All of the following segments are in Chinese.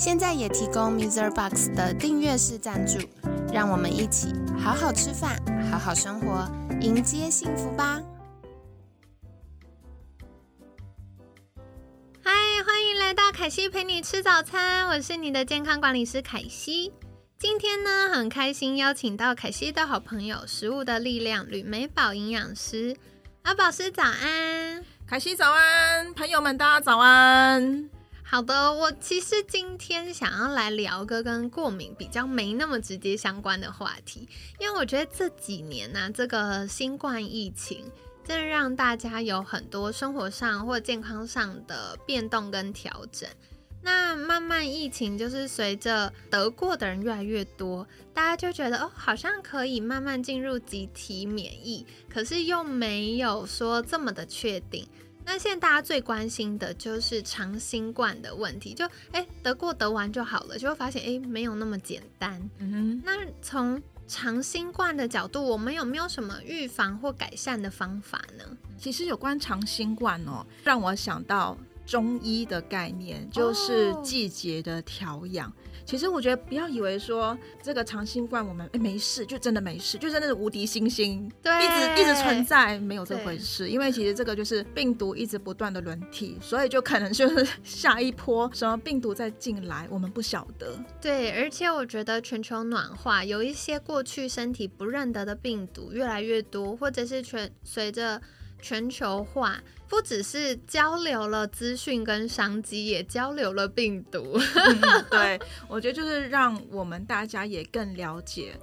现在也提供 Mr. Box 的订阅式赞助，让我们一起好好吃饭，好好生活，迎接幸福吧！嗨，欢迎来到凯西陪你吃早餐，我是你的健康管理师凯西。今天呢，很开心邀请到凯西的好朋友——食物的力量吕美宝营养师阿宝师，早安！凯西早安，朋友们大家早安。好的，我其实今天想要来聊个跟过敏比较没那么直接相关的话题，因为我觉得这几年呢，这个新冠疫情真的让大家有很多生活上或健康上的变动跟调整。那慢慢疫情就是随着得过的人越来越多，大家就觉得哦，好像可以慢慢进入集体免疫，可是又没有说这么的确定。那现在大家最关心的就是长新冠的问题，就哎得过得完就好了，就会发现哎没有那么简单。嗯哼，那从长新冠的角度，我们有没有什么预防或改善的方法呢？其实有关长新冠哦，让我想到。中医的概念就是季节的调养。其实我觉得不要以为说这个长新冠我们哎没事就真的没事，就真的是无敌星星，对，一直一直存在，没有这回事。因为其实这个就是病毒一直不断的轮替，所以就可能就是下一波什么病毒再进来，我们不晓得。对，而且我觉得全球暖化有一些过去身体不认得的病毒越来越多，或者是全随着。全球化不只是交流了资讯跟商机，也交流了病毒。对，我觉得就是让我们大家也更了解，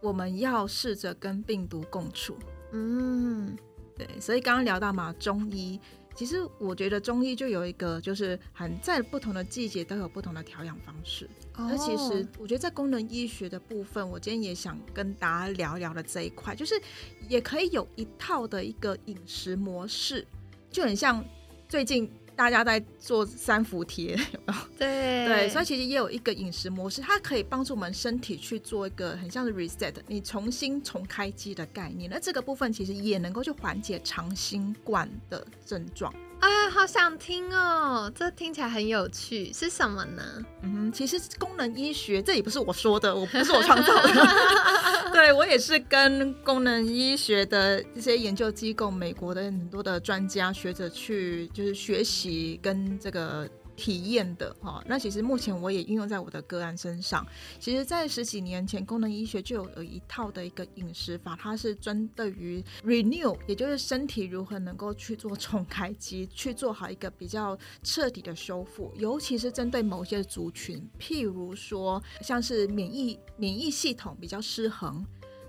我们要试着跟病毒共处。嗯，对，所以刚刚聊到嘛，中医。其实我觉得中医就有一个，就是很在不同的季节都有不同的调养方式。那其实我觉得在功能医学的部分，我今天也想跟大家聊聊的这一块，就是也可以有一套的一个饮食模式，就很像最近。大家在做三伏贴，有没有？对 对，所以其实也有一个饮食模式，它可以帮助我们身体去做一个很像是 reset，你重新重开机的概念。那这个部分其实也能够去缓解长新冠的症状。啊，好想听哦！这听起来很有趣，是什么呢？嗯，其实功能医学这也不是我说的，我不是我创造的，对我也是跟功能医学的这些研究机构、美国的很多的专家学者去就是学习跟这个。体验的哈，那其实目前我也运用在我的个案身上。其实，在十几年前，功能医学就有一套的一个饮食法，它是针对于 renew，也就是身体如何能够去做重开机，去做好一个比较彻底的修复，尤其是针对某些族群，譬如说像是免疫免疫系统比较失衡。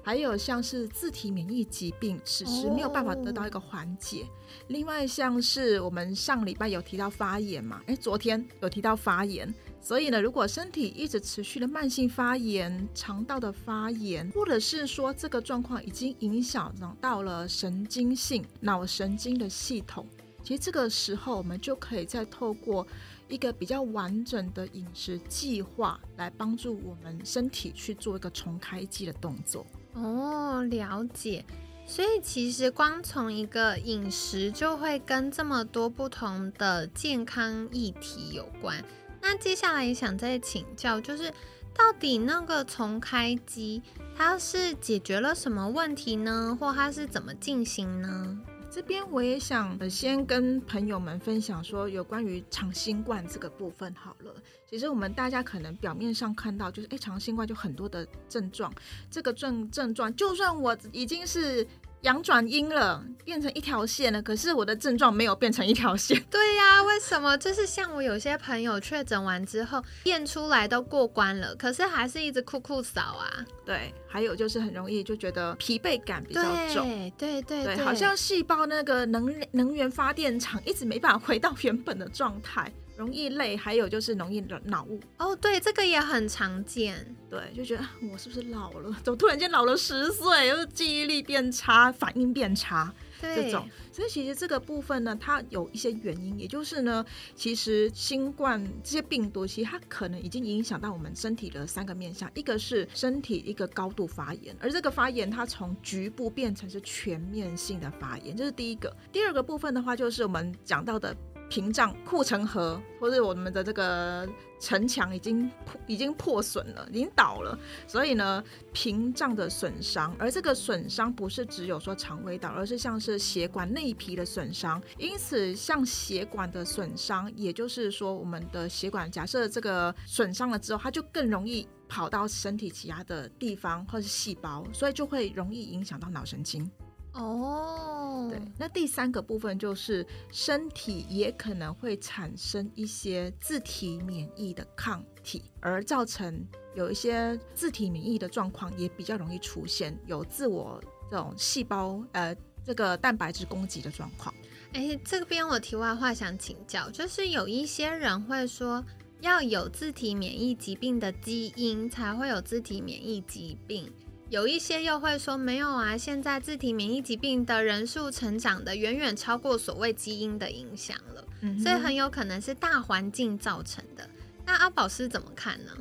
还有像是自体免疫疾病，迟迟没有办法得到一个缓解。另外像是我们上礼拜有提到发炎嘛，哎，昨天有提到发炎，所以呢，如果身体一直持续的慢性发炎、肠道的发炎，或者是说这个状况已经影响到了神经性脑神经的系统，其实这个时候我们就可以再透过一个比较完整的饮食计划来帮助我们身体去做一个重开机的动作。哦，了解。所以其实光从一个饮食就会跟这么多不同的健康议题有关。那接下来想再请教，就是到底那个重开机，它是解决了什么问题呢？或它是怎么进行呢？这边我也想先跟朋友们分享说，有关于长新冠这个部分好了。其实我们大家可能表面上看到就是，哎，长新冠就很多的症状，这个症症状，就算我已经是。阳转阴了，变成一条线了。可是我的症状没有变成一条线。对呀，为什么？就是像我有些朋友确诊完之后，验出来都过关了，可是还是一直酷酷扫啊。对，还有就是很容易就觉得疲惫感比较重。对对对，好像细胞那个能能源发电厂一直没办法回到原本的状态。容易累，还有就是容易脑雾。哦，对，这个也很常见。对，就觉得我是不是老了？怎么突然间老了十岁？又记忆力变差，反应变差。这种，所以其实这个部分呢，它有一些原因，也就是呢，其实新冠这些病毒，其实它可能已经影响到我们身体的三个面向，一个是身体一个高度发炎，而这个发炎它从局部变成是全面性的发炎，这是第一个。第二个部分的话，就是我们讲到的。屏障、护城河，或者我们的这个城墙已经、已经破损了，已经倒了。所以呢，屏障的损伤，而这个损伤不是只有说肠胃道，而是像是血管内皮的损伤。因此，像血管的损伤，也就是说，我们的血管假设这个损伤了之后，它就更容易跑到身体其他的地方或是细胞，所以就会容易影响到脑神经。哦，对，那第三个部分就是身体也可能会产生一些自体免疫的抗体，而造成有一些自体免疫的状况也比较容易出现，有自我这种细胞呃这个蛋白质攻击的状况。哎，这边我题外话想请教，就是有一些人会说要有自体免疫疾病的基因才会有自体免疫疾病。有一些又会说没有啊，现在自体免疫疾病的人数成长的远远超过所谓基因的影响了，所以很有可能是大环境造成的。那阿宝师怎么看呢？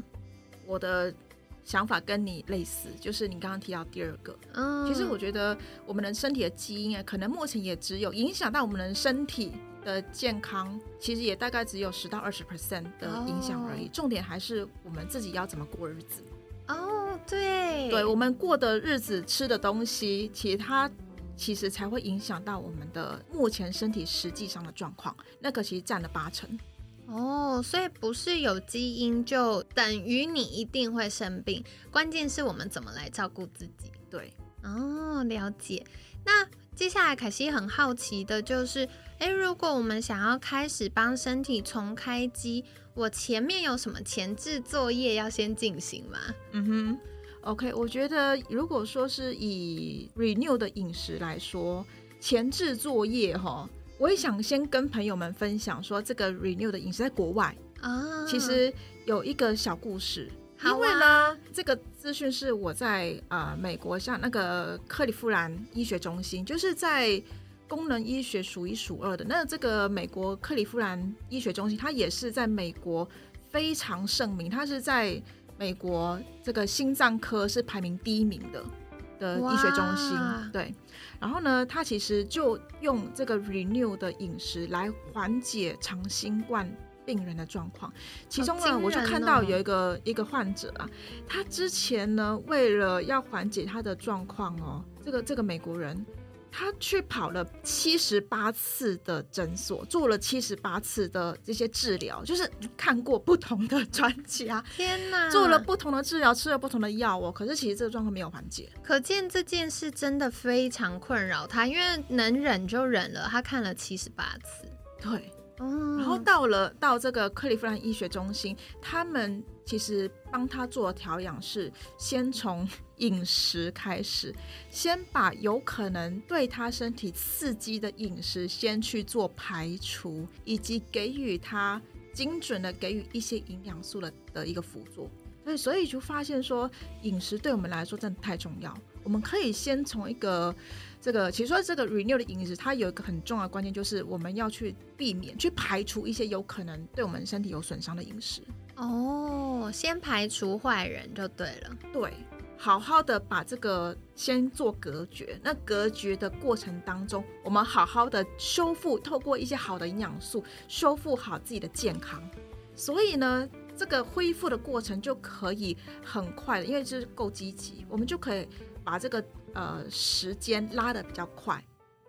我的想法跟你类似，就是你刚刚提到第二个，嗯，其实我觉得我们人身体的基因啊，可能目前也只有影响到我们人身体的健康，其实也大概只有十到二十 percent 的影响而已。重点还是我们自己要怎么过日子。哦，对，对我们过的日子、吃的东西，其实它其实才会影响到我们的目前身体实际上的状况，那个其实占了八成。哦，所以不是有基因就等于你一定会生病，关键是我们怎么来照顾自己。对，哦，了解。那接下来凯西很好奇的就是，诶，如果我们想要开始帮身体重开机。我前面有什么前置作业要先进行吗？嗯哼，OK，我觉得如果说是以 Renew 的饮食来说，前置作业哈，我也想先跟朋友们分享说，这个 Renew 的饮食在国外啊，其实有一个小故事，因为呢，这个资讯是我在啊美国，像那个克利夫兰医学中心，就是在。功能医学数一数二的，那这个美国克利夫兰医学中心，它也是在美国非常盛名，它是在美国这个心脏科是排名第一名的的医学中心。对，然后呢，它其实就用这个 Renew 的饮食来缓解长新冠病人的状况。其中呢，我就看到有一个一个患者啊，他之前呢，为了要缓解他的状况哦，这个这个美国人。他去跑了七十八次的诊所，做了七十八次的这些治疗，就是看过不同的专家，天哪，做了不同的治疗，吃了不同的药哦。可是其实这个状况没有缓解，可见这件事真的非常困扰他，因为能忍就忍了。他看了七十八次，对，然后到了到这个克利夫兰医学中心，他们其实帮他做调养是先从。饮食开始，先把有可能对他身体刺激的饮食先去做排除，以及给予他精准的给予一些营养素的的一个辅助。对，所以就发现说，饮食对我们来说真的太重要。我们可以先从一个这个，其实说这个 renew 的饮食，它有一个很重要的关键，就是我们要去避免、去排除一些有可能对我们身体有损伤的饮食。哦，先排除坏人就对了。对。好好的把这个先做隔绝，那隔绝的过程当中，我们好好的修复，透过一些好的营养素修复好自己的健康，所以呢，这个恢复的过程就可以很快的，因为这是够积极，我们就可以把这个呃时间拉的比较快，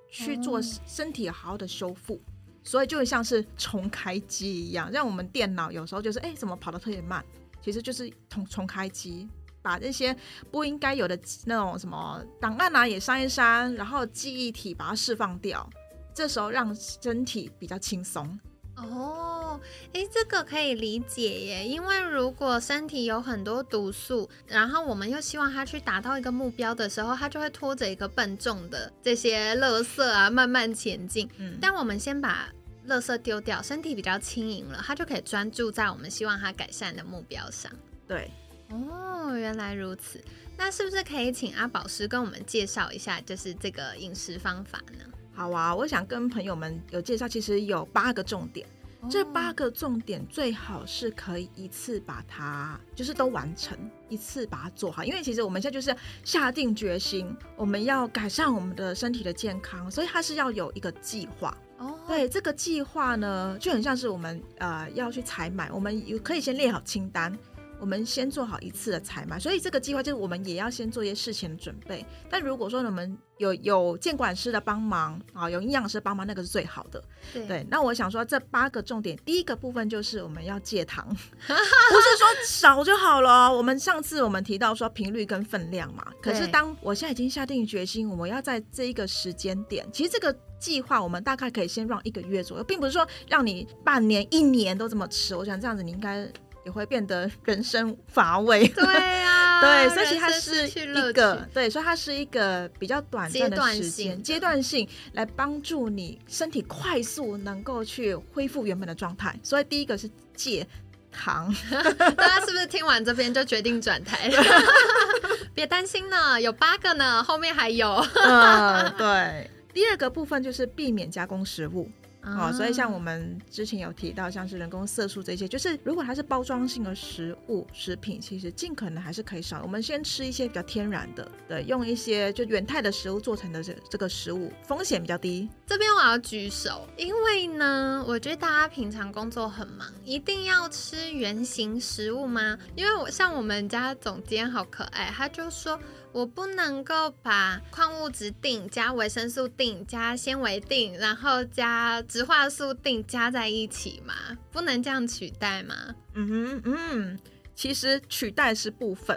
去做身体好好的修复，所以就像是重开机一样，让我们电脑有时候就是哎怎么跑得特别慢，其实就是重重开机。把这些不应该有的那种什么档案啊也删一删，然后记忆体把它释放掉，这时候让身体比较轻松。哦，哎，这个可以理解耶，因为如果身体有很多毒素，然后我们又希望它去达到一个目标的时候，它就会拖着一个笨重的这些垃圾啊慢慢前进。嗯，但我们先把垃圾丢掉，身体比较轻盈了，它就可以专注在我们希望它改善的目标上。对，哦，原来如此。那是不是可以请阿宝师跟我们介绍一下，就是这个饮食方法呢？好啊，我想跟朋友们有介绍，其实有八个重点。这八个重点最好是可以一次把它就是都完成，一次把它做好。因为其实我们现在就是下定决心，我们要改善我们的身体的健康，所以它是要有一个计划。哦，对，这个计划呢，就很像是我们呃要去采买，我们有可以先列好清单。我们先做好一次的采买，所以这个计划就是我们也要先做一些事前的准备。但如果说我们有有监管师的帮忙啊，有营养师帮忙，那个是最好的。对，那我想说这八个重点，第一个部分就是我们要戒糖，不是说少就好了。我们上次我们提到说频率跟分量嘛，可是当我现在已经下定决心，我们要在这一个时间点，其实这个计划我们大概可以先让一个月左右，并不是说让你半年、一年都这么吃。我想这样子你应该。也会变得人生乏味。对啊，对，所以其实它是一个对，所以它是一个比较短暂的时间，阶段性来帮助你身体快速能够去恢复原本的状态。所以第一个是戒糖，大家是不是听完这边就决定转台？别担心呢，有八个呢，后面还有。嗯，对。第二个部分就是避免加工食物。哦，所以像我们之前有提到，像是人工色素这些，就是如果它是包装性的食物食品，其实尽可能还是可以少。我们先吃一些比较天然的，对，用一些就原态的食物做成的这这个食物，风险比较低。这边我要举手，因为呢，我觉得大家平常工作很忙，一定要吃原形食物吗？因为我像我们家总监好可爱，他就说。我不能够把矿物质锭加维生素锭加纤维锭，然后加植化素锭加在一起嘛？不能这样取代吗？嗯哼嗯，其实取代是部分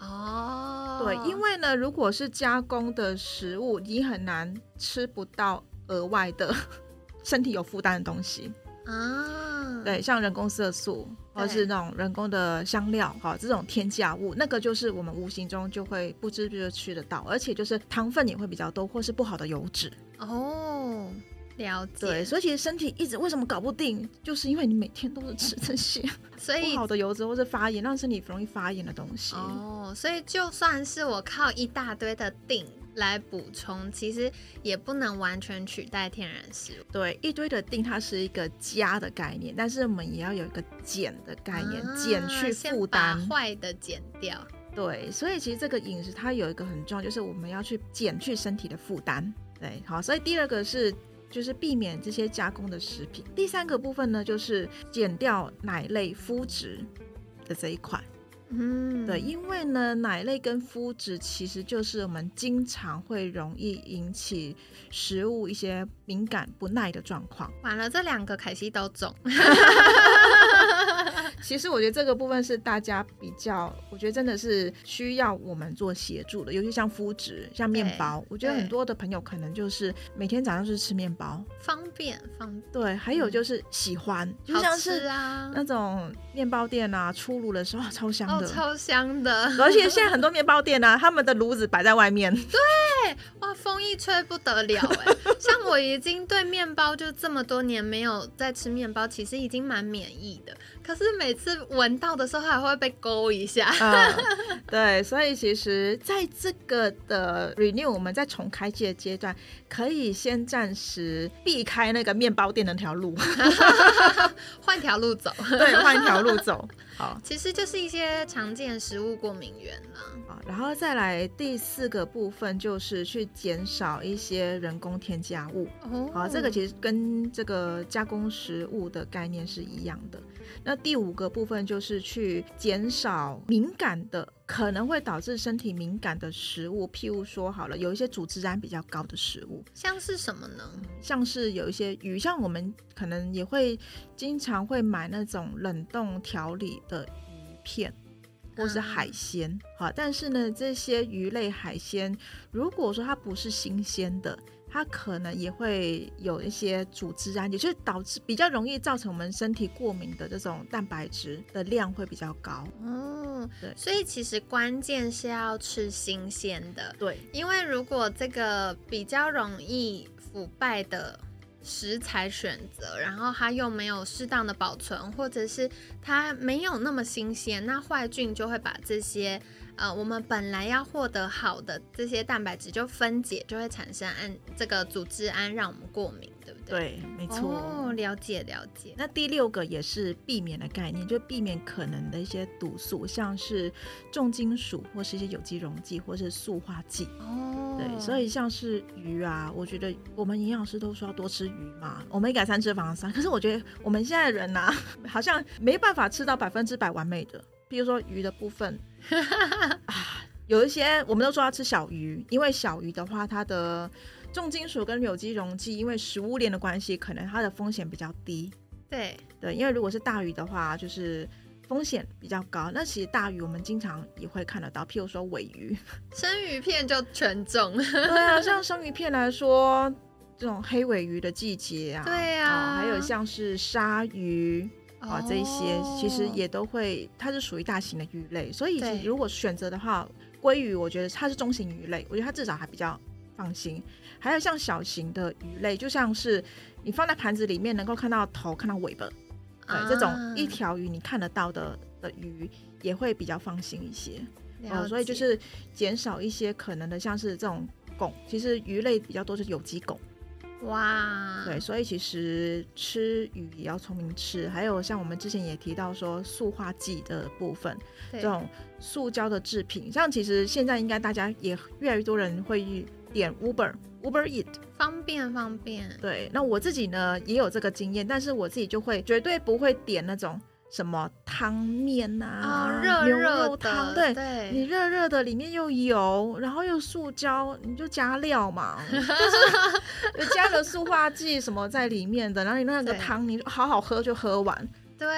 哦。对，因为呢，如果是加工的食物，你很难吃不到额外的 身体有负担的东西啊。对，像人工色素。或是那种人工的香料，哈，这种添加物，那个就是我们无形中就会不知不觉吃得到，而且就是糖分也会比较多，或是不好的油脂。哦，了解。对，所以其实身体一直为什么搞不定，就是因为你每天都是吃这些，所以不好的油脂或是发炎，让身体容易发炎的东西。哦，所以就算是我靠一大堆的定。来补充，其实也不能完全取代天然食物。对，一堆的定它是一个加的概念，但是我们也要有一个减的概念，减去负担，坏的减掉。对，所以其实这个饮食它有一个很重要，就是我们要去减去身体的负担。对，好，所以第二个是就是避免这些加工的食品。第三个部分呢，就是减掉奶类麸质的这一块。嗯，对，因为呢，奶类跟麸质其实就是我们经常会容易引起食物一些敏感不耐的状况。完了，这两个凯西都中。其实我觉得这个部分是大家比较，我觉得真的是需要我们做协助的，尤其像肤质、像面包，我觉得很多的朋友可能就是每天早上是吃面包，方便方对，还有就是喜欢，就像是啊。那种面包店啊出炉的时候超香的，超香的，而且现在很多面包店啊，他们的炉子摆在外面，对，哇，风一吹不得了哎，像我已经对面包就这么多年没有再吃面包，其实已经蛮免疫的。可是每次闻到的时候，还会被勾一下。对，所以其实在这个的 renew，我们在重开机的阶段，可以先暂时避开那个面包店那条路，换条路走。对，换一条路走。好，其实就是一些常见食物过敏源了。好，然后再来第四个部分，就是去减少一些人工添加物。哦，好，这个其实跟这个加工食物的概念是一样的。那第五个部分就是去减少敏感的，可能会导致身体敏感的食物，譬如说好了，有一些组织胺比较高的食物，像是什么呢？像是有一些鱼，像我们可能也会经常会买那种冷冻调理的鱼片，或是海鲜，好，但是呢，这些鱼类海鲜，如果说它不是新鲜的。它可能也会有一些组织胺，也就是导致比较容易造成我们身体过敏的这种蛋白质的量会比较高。嗯，对，所以其实关键是要吃新鲜的。对，因为如果这个比较容易腐败的食材选择，然后它又没有适当的保存，或者是它没有那么新鲜，那坏菌就会把这些呃我们本来要获得好的这些蛋白质就分解，就会产生氨这个组织胺，让我们过敏，对不对？对，没错。哦，了解了解。那第六个也是避免的概念，就避免可能的一些毒素，像是重金属或是一些有机溶剂或是塑化剂。哦，对，所以像是鱼啊，我觉得我们营养师都说要多吃鱼嘛，我们一改三吃防三。可是我觉得我们现在人呐、好像没办法吃到百分之百完美的。比如说鱼的部分 啊，有一些我们都说要吃小鱼，因为小鱼的话，它的重金属跟有机溶剂，因为食物链的关系，可能它的风险比较低。对，对，因为如果是大鱼的话，就是风险比较高。那其实大鱼我们经常也会看得到，譬如说尾鱼，生鱼片就全中。对啊，像生鱼片来说，这种黑尾鱼的季节啊，对啊哦还有像是鲨鱼啊、这一些，其实哦也都会，它是属于大型的鱼类，所以如果选择的话，鲑鱼我觉得它是中型鱼类，我觉得它至少还比较放心。还有像小型的鱼类，就像是你放在盘子里面能够看到头、看到尾巴，对，这种啊一条鱼你看得到的的鱼，也会比较放心一些。哦，了解所以就是减少一些可能的，像是这种汞，其实鱼类比较多是有机汞，哇，对，所以其实吃鱼也要聪明吃。还有像我们之前也提到说塑化剂的部分，对这种塑胶的制品，像其实现在应该大家也越来越多人会点 Uber Uber Eat，方便方便。对，那我自己呢也有这个经验，但是我自己就会绝对不会点那种什么汤面呐、哦，热牛热的，对。你，热热的，里面又油，然后又塑胶，你就加料嘛，就是有加了塑化剂什么在里面的，然后你那个汤你好好喝就喝完。对，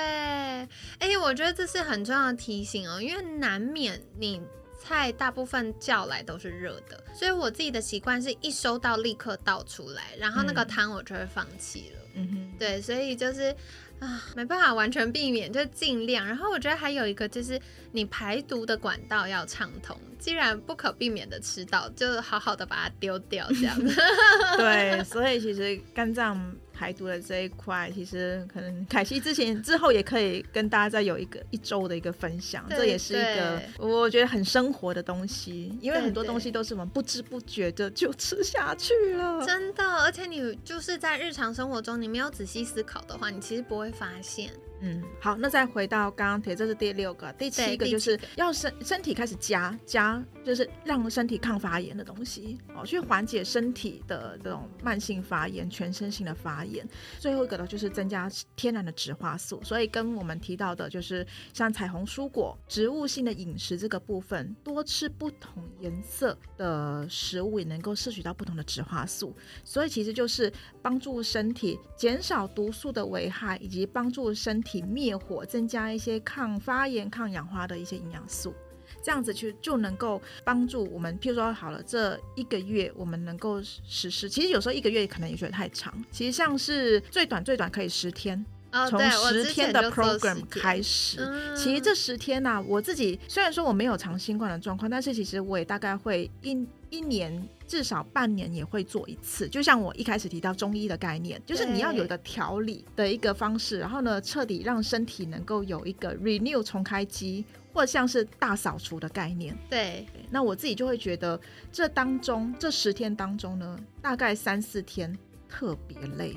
哎、我觉得这是很重要的提醒哦，因为难免你菜大部分叫来都是热的，所以我自己的习惯是一收到立刻倒出来，然后那个嗯汤我就会放弃了。嗯哼，对，所以就是啊，没办法完全避免，就尽量。然后我觉得还有一个就是你排毒的管道要畅通，既然不可避免的吃到，就好好的把它丢掉，这样子。对，所以其实肝脏排毒的这一块，其实可能凯西之前之后也可以跟大家再有一个一周的一个分享，对这也是一个我觉得很生活的东西，因为很多对东西都是我们不知不觉的就吃下去了。真的，而且你就是在日常生活中，你没有仔细思考的话，你其实不会发现。嗯，好，那再回到刚刚提，这是第六个，第七对第七个就是要身身体开始加加，就是让身体抗发炎的东西哦，去缓解身体的这种慢性发炎、全身性的发炎。最后一个呢，就是增加天然的植化素，所以跟我们提到的就是像彩虹蔬果、植物性的饮食这个部分，多吃不同颜色的食物，也能够摄取到不同的植化素。所以其实就是帮助身体减少毒素的危害，以及帮助身体灭火，增加一些抗发炎、抗氧化的一些营养素。这样子去就能够帮助我们，譬如说好了，这一个月我们能够实施。其实有时候一个月可能也觉得太长，其实像是最短最短可以十天，从十天的 program 开始。嗯其实这十天呐、我自己虽然说我没有长新冠的状况，但是其实我也大概会一一年至少半年也会做一次。就像我一开始提到中医的概念，就是你要有一个调理的一个方式，然后呢，彻底让身体能够有一个 renew 重开机，或像是大扫除的概念。对那我自己就会觉得，这当中这十天当中呢，大概三四天特别累。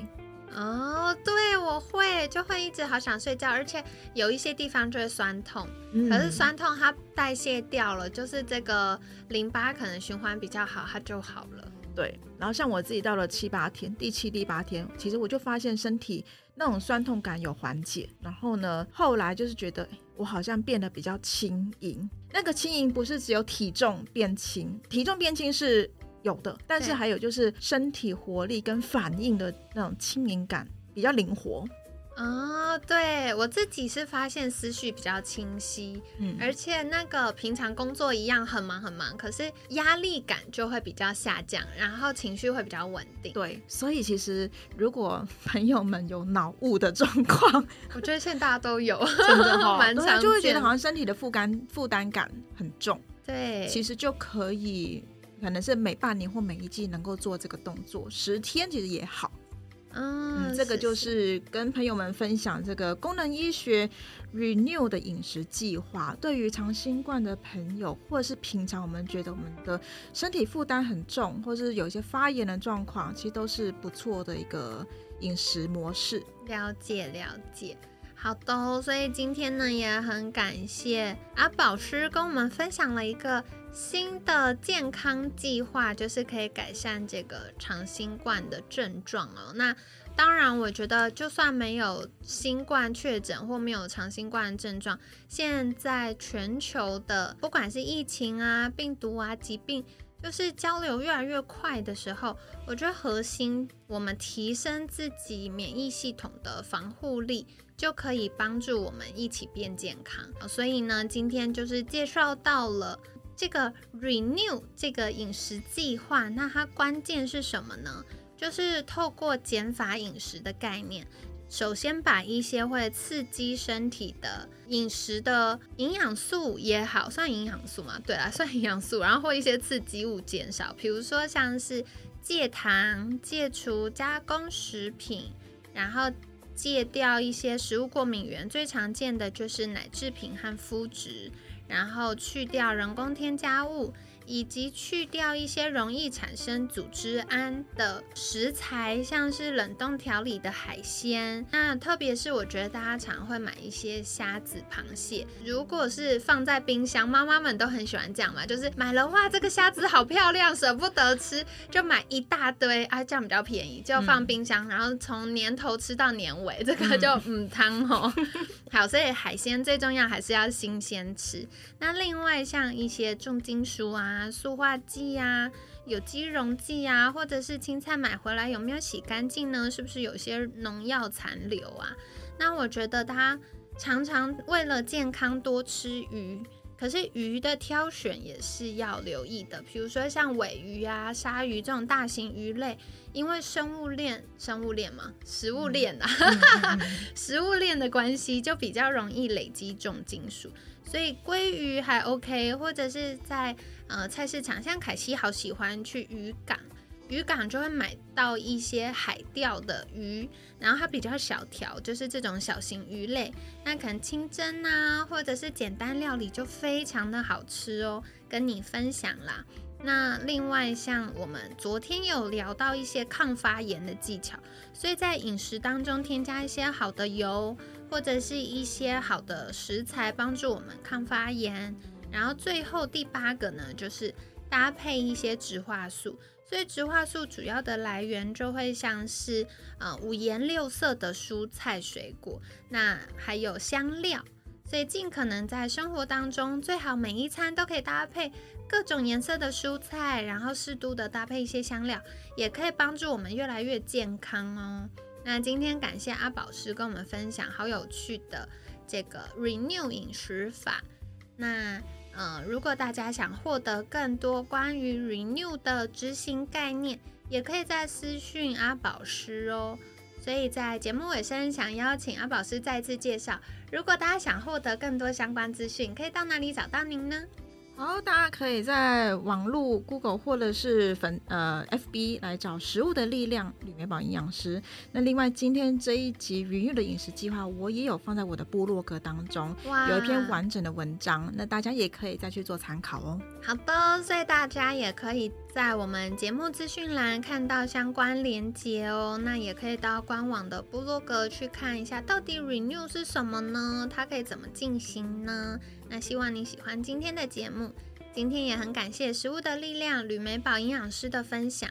哦，对，我会就会一直好想睡觉，而且有一些地方就会酸痛，嗯可是酸痛它代谢掉了，就是这个淋巴可能循环比较好，它就好了。对，然后像我自己到了七八天，第七、第八天，其实我就发现身体那种酸痛感有缓解，然后呢，后来就是觉得我好像变得比较轻盈。那个轻盈不是只有体重变轻，体重变轻是有的，但是还有就是身体活力跟反应的那种轻盈感比较灵活。哦，对我自己是发现思绪比较清晰，嗯而且那个平常工作一样很忙很忙，可是压力感就会比较下降，然后情绪会比较稳定。对，所以其实如果朋友们有脑雾的状况，我觉得现在大家都有，真的哈、蛮常就会觉得好像身体的负担负担感很重。对，其实就可以，可能是每半年或每一季能够做这个动作，十天其实也好。嗯，这个就是跟朋友们分享这个功能医学 Renew 的饮食计划。对于长新冠的朋友，或者是平常我们觉得我们的身体负担很重，或者是有一些发炎的状况，其实都是不错的一个饮食模式。了解了解。好的，所以今天呢也很感谢阿宝师跟我们分享了一个新的健康计划，就是可以改善这个长新冠的症状哦。那当然，我觉得就算没有新冠确诊或没有长新冠症状，现在全球的不管是疫情啊、病毒啊、疾病，就是交流越来越快的时候，我觉得核心我们提升自己免疫系统的防护力。就可以帮助我们一起变健康。所以呢，今天就是介绍到了这个 Renew 这个饮食计划。那它关键是什么呢？就是透过减法饮食的概念，首先把一些会刺激身体的饮食的营养素也好，算营养素嘛？对啦，算营养素。然后或一些刺激物减少，比如说像是戒糖、戒除加工食品，然后。戒掉一些食物过敏源，最常见的就是奶制品和麸质，然后去掉人工添加物。以及去掉一些容易产生组织胺的食材，像是冷冻调理的海鲜。那特别是我觉得大家常会买一些虾子、螃蟹，如果是放在冰箱，妈妈们都很喜欢这样嘛，就是买了哇，这个虾子好漂亮，舍不得吃，就买一大堆啊，这样比较便宜，就放冰箱，然后从年头吃到年尾，这个就嗯汤哦。好，所以海鲜最重要还是要新鲜吃。那另外像一些重金属啊。塑化剂啊，有机溶剂啊，或者是青菜买回来有没有洗干净呢？是不是有些农药残留啊？那我觉得它常常为了健康多吃鱼，可是鱼的挑选也是要留意的。比如说像尾鱼啊、鲨鱼这种大型鱼类，因为生物链、生物链嘛，食物链啊，食物链的关系，就比较容易累积重金属。所以鲑鱼还 OK，或者是在呃菜市场，像凯西好喜欢去渔港，渔港就会买到一些海钓的鱼，然后它比较小条，就是这种小型鱼类，那可能清蒸啊，或者是简单料理就非常的好吃哦，跟你分享啦。那另外像我们昨天有聊到一些抗发炎的技巧，所以在饮食当中添加一些好的油。或者是一些好的食材帮助我们抗发炎，然后最后第八个呢，就是搭配一些植化素。所以植化素主要的来源就会像是呃五颜六色的蔬菜水果，那还有香料。所以尽可能在生活当中，最好每一餐都可以搭配各种颜色的蔬菜，然后适度的搭配一些香料，也可以帮助我们越来越健康哦。那今天感谢阿宝师跟我们分享好有趣的这个 Renew 饮食法。那呃，如果大家想获得更多关于 Renew 的执行概念，也可以在私讯阿宝师哦。所以在节目尾声，想邀请阿宝师再次介绍，如果大家想获得更多相关资讯，可以到哪里找到您呢？好，大家可以在网络 Google 或者是粉呃 FB 来找食物的力量吕美宝营养师。那另外今天这一集云玉的饮食计划，我也有放在我的部落格当中，有一篇完整的文章，那大家也可以再去做参考哦。好的，所以大家也可以在我们节目资讯栏看到相关连接哦。那也可以到官网的部落格去看一下，到底 Renew 是什么呢？它可以怎么进行呢？那希望你喜欢今天的节目，今天也很感谢食物的力量吕美宝营养师的分享。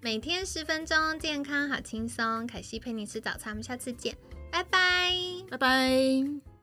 每天十分钟，健康好轻松。凯西陪你吃早餐，我们下次见，拜拜，拜拜。